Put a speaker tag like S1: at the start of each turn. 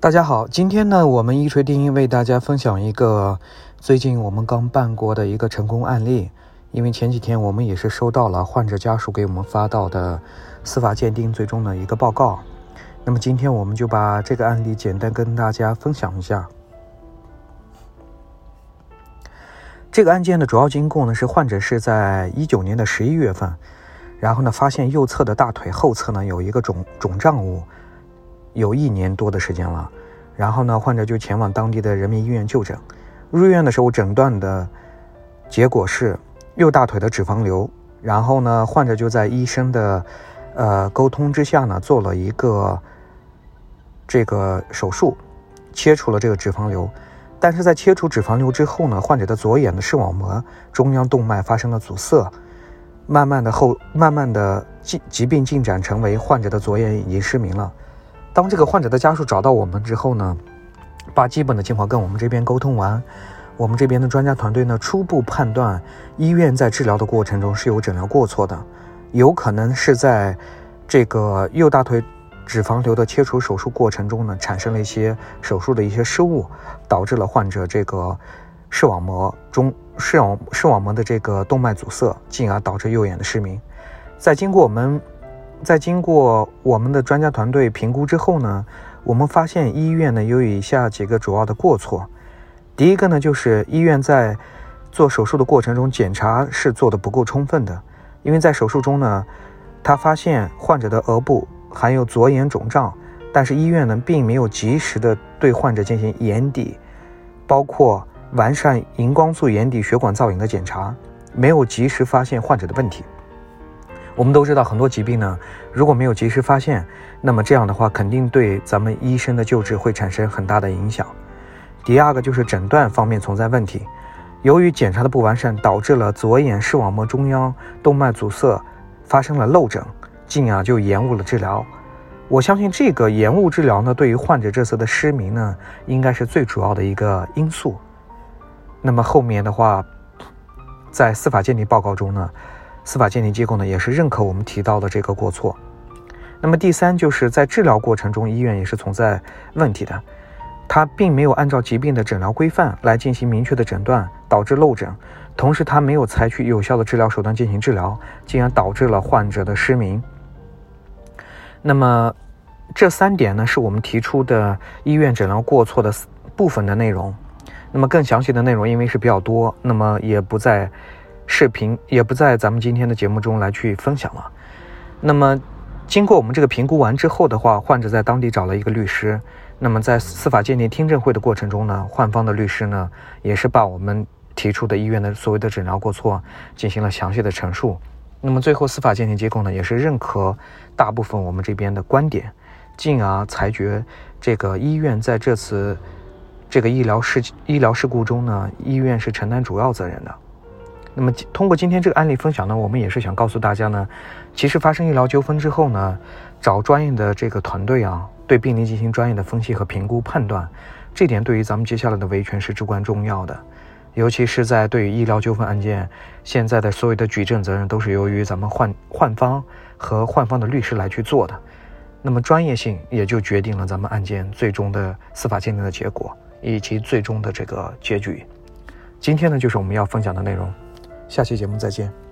S1: 大家好，今天呢，我们一锤定音为大家分享一个最近我们刚办过的一个成功案例。因为前几天我们也是收到了患者家属给我们发到的司法鉴定最终的一个报告，那么今天我们就把这个案例简单跟大家分享一下。这个案件的主要经过呢是患者是在一九年的十一月份，然后呢发现右侧的大腿后侧呢有一个肿肿胀物。有一年多的时间了，然后呢，患者就前往当地的人民医院就诊。入院的时候诊断的结果是右大腿的脂肪瘤。然后呢，患者就在医生的呃沟通之下呢，做了一个这个手术，切除了这个脂肪瘤。但是在切除脂肪瘤之后呢，患者的左眼的视网膜中央动脉发生了阻塞，慢慢的后慢慢的疾疾病进展成为患者的左眼已经失明了。当这个患者的家属找到我们之后呢，把基本的情况跟我们这边沟通完，我们这边的专家团队呢初步判断，医院在治疗的过程中是有诊疗过错的，有可能是在这个右大腿脂肪瘤的切除手术过程中呢，产生了一些手术的一些失误，导致了患者这个视网膜中视网视网膜的这个动脉阻塞，进而导致右眼的失明。在经过我们。在经过我们的专家团队评估之后呢，我们发现医院呢有以下几个主要的过错。第一个呢，就是医院在做手术的过程中检查是做的不够充分的。因为在手术中呢，他发现患者的额部含有左眼肿胀，但是医院呢并没有及时的对患者进行眼底，包括完善荧光素眼底血管造影的检查，没有及时发现患者的问题。我们都知道，很多疾病呢，如果没有及时发现，那么这样的话，肯定对咱们医生的救治会产生很大的影响。第二个就是诊断方面存在问题，由于检查的不完善，导致了左眼视网膜中央动脉阻塞发生了漏诊，进而就延误了治疗。我相信这个延误治疗呢，对于患者这次的失明呢，应该是最主要的一个因素。那么后面的话，在司法鉴定报告中呢。司法鉴定机构呢也是认可我们提到的这个过错。那么第三就是在治疗过程中，医院也是存在问题的，他并没有按照疾病的诊疗规范来进行明确的诊断，导致漏诊。同时，他没有采取有效的治疗手段进行治疗，进而导致了患者的失明。那么这三点呢，是我们提出的医院诊疗过错的部分的内容。那么更详细的内容，因为是比较多，那么也不在。视频也不在咱们今天的节目中来去分享了。那么，经过我们这个评估完之后的话，患者在当地找了一个律师。那么在司法鉴定听证会的过程中呢，患方的律师呢也是把我们提出的医院的所谓的诊疗过错进行了详细的陈述。那么最后司法鉴定机构呢也是认可大部分我们这边的观点，进而裁决这个医院在这次这个医疗事医疗事故中呢，医院是承担主要责任的。那么通过今天这个案例分享呢，我们也是想告诉大家呢，其实发生医疗纠纷之后呢，找专业的这个团队啊，对病例进行专业的分析和评估判断，这点对于咱们接下来的维权是至关重要的。尤其是在对于医疗纠纷案件，现在的所有的举证责任都是由于咱们患患方和患方的律师来去做的，那么专业性也就决定了咱们案件最终的司法鉴定的结果以及最终的这个结局。今天呢，就是我们要分享的内容。下期节目再见。